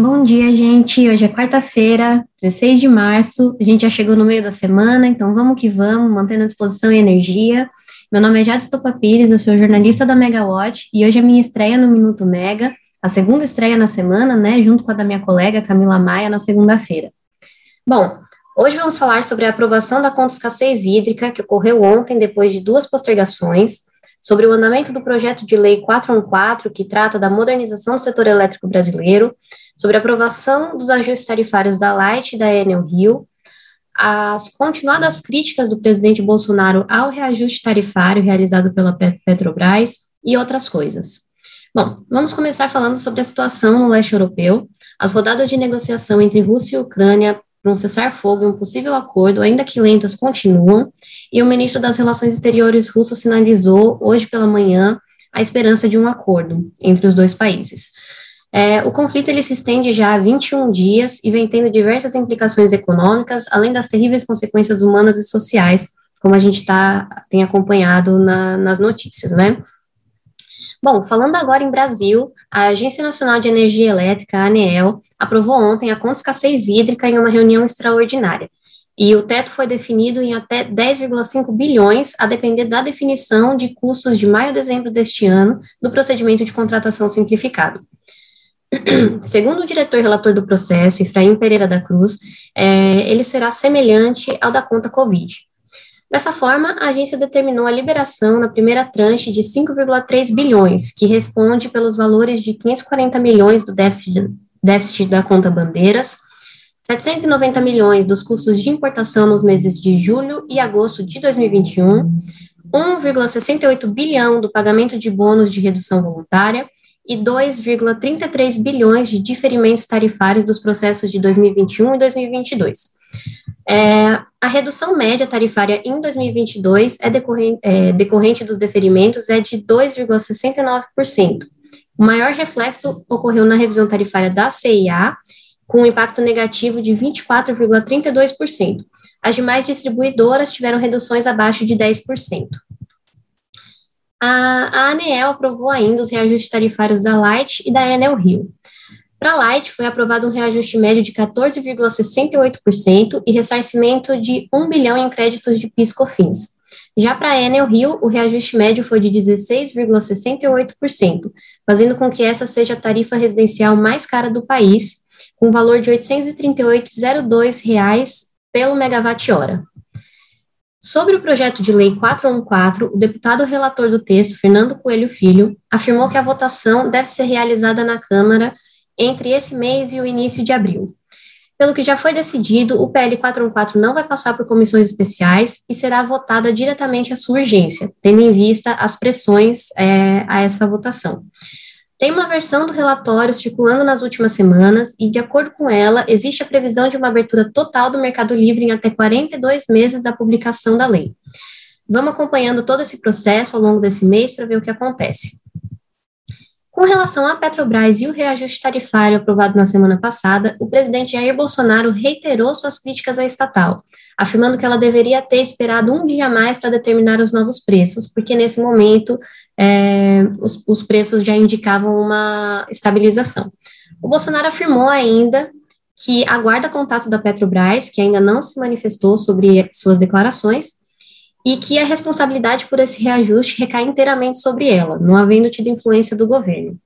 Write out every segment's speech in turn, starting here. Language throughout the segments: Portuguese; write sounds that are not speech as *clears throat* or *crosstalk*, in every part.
Bom dia, gente. Hoje é quarta-feira, 16 de março. A gente já chegou no meio da semana, então vamos que vamos, mantendo a disposição e energia. Meu nome é Jade Estopa Pires, eu sou jornalista da Megawatt e hoje é minha estreia no Minuto Mega, a segunda estreia na semana, né, junto com a da minha colega Camila Maia na segunda-feira. Bom, hoje vamos falar sobre a aprovação da conta escassez hídrica que ocorreu ontem depois de duas postergações sobre o andamento do projeto de lei 414, que trata da modernização do setor elétrico brasileiro, sobre a aprovação dos ajustes tarifários da Light e da Enel Rio, as continuadas críticas do presidente Bolsonaro ao reajuste tarifário realizado pela Petrobras e outras coisas. Bom, vamos começar falando sobre a situação no leste europeu. As rodadas de negociação entre Rússia e Ucrânia um cessar-fogo e um possível acordo, ainda que lentas, continuam, e o ministro das Relações Exteriores russo sinalizou hoje pela manhã a esperança de um acordo entre os dois países. É, o conflito ele se estende já há 21 dias e vem tendo diversas implicações econômicas, além das terríveis consequências humanas e sociais, como a gente tá, tem acompanhado na, nas notícias, né? Bom, falando agora em Brasil, a Agência Nacional de Energia Elétrica, a ANEEL, aprovou ontem a conta escassez hídrica em uma reunião extraordinária. E o teto foi definido em até 10,5 bilhões, a depender da definição de custos de maio a dezembro deste ano do procedimento de contratação simplificado. *clears throat* Segundo o diretor relator do processo, Efraim Pereira da Cruz, é, ele será semelhante ao da conta Covid. Dessa forma, a agência determinou a liberação na primeira tranche de 5,3 bilhões, que responde pelos valores de 540 milhões do déficit, déficit da conta bandeiras, 790 milhões dos custos de importação nos meses de julho e agosto de 2021, 1,68 bilhão do pagamento de bônus de redução voluntária e 2,33 bilhões de diferimentos tarifários dos processos de 2021 e 2022. É, a redução média tarifária em 2022 é decorrente, é, decorrente dos deferimentos é de 2,69%. O maior reflexo ocorreu na revisão tarifária da CIA, com um impacto negativo de 24,32%. As demais distribuidoras tiveram reduções abaixo de 10%. A, a ANEEL aprovou ainda os reajustes tarifários da Light e da Enel Rio. Para a Light, foi aprovado um reajuste médio de 14,68% e ressarcimento de 1 bilhão em créditos de PIS/COFINS. Já para a Enel Rio, o reajuste médio foi de 16,68%, fazendo com que essa seja a tarifa residencial mais cara do país, com valor de R$ 838,02 pelo megawatt-hora. Sobre o projeto de lei 414, o deputado relator do texto, Fernando Coelho Filho, afirmou que a votação deve ser realizada na Câmara entre esse mês e o início de abril. Pelo que já foi decidido, o PL 414 não vai passar por comissões especiais e será votada diretamente à sua urgência, tendo em vista as pressões é, a essa votação. Tem uma versão do relatório circulando nas últimas semanas e, de acordo com ela, existe a previsão de uma abertura total do Mercado Livre em até 42 meses da publicação da lei. Vamos acompanhando todo esse processo ao longo desse mês para ver o que acontece. Com relação à Petrobras e o reajuste tarifário aprovado na semana passada, o presidente Jair Bolsonaro reiterou suas críticas à estatal, afirmando que ela deveria ter esperado um dia mais para determinar os novos preços, porque nesse momento é, os, os preços já indicavam uma estabilização. O Bolsonaro afirmou ainda que aguarda contato da Petrobras, que ainda não se manifestou sobre suas declarações, e que a responsabilidade por esse reajuste recai inteiramente sobre ela, não havendo tido influência do governo.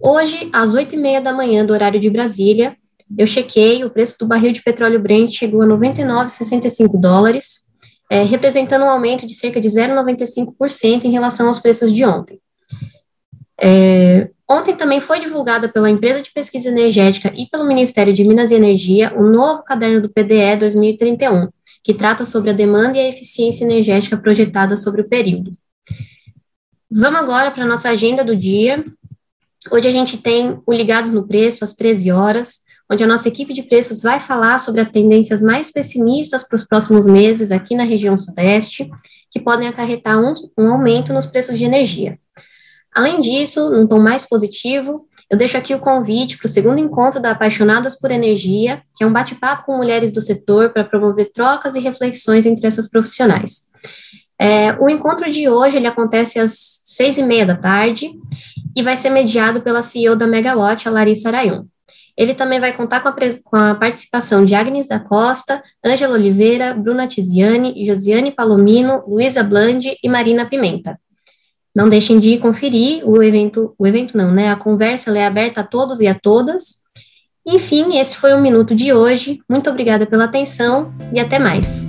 Hoje, às oito e meia da manhã do horário de Brasília, eu chequei, o preço do barril de petróleo Brent chegou a 99,65 dólares, é, representando um aumento de cerca de 0,95% em relação aos preços de ontem. É, ontem também foi divulgada pela empresa de pesquisa energética e pelo Ministério de Minas e Energia o novo caderno do PDE 2031, que trata sobre a demanda e a eficiência energética projetada sobre o período. Vamos agora para a nossa agenda do dia. Hoje a gente tem o Ligados no Preço, às 13 horas, onde a nossa equipe de preços vai falar sobre as tendências mais pessimistas para os próximos meses aqui na região Sudeste, que podem acarretar um, um aumento nos preços de energia. Além disso, num tom mais positivo, eu deixo aqui o convite para o segundo encontro da Apaixonadas por Energia, que é um bate-papo com mulheres do setor para promover trocas e reflexões entre essas profissionais. É, o encontro de hoje ele acontece às seis e meia da tarde e vai ser mediado pela CEO da Megawatt, a Larissa Arayon. Ele também vai contar com a, com a participação de Agnes da Costa, Ângela Oliveira, Bruna Tiziane, Josiane Palomino, Luísa Blandi e Marina Pimenta. Não deixem de conferir o evento, o evento não, né? A conversa é aberta a todos e a todas. Enfim, esse foi o Minuto de hoje. Muito obrigada pela atenção e até mais.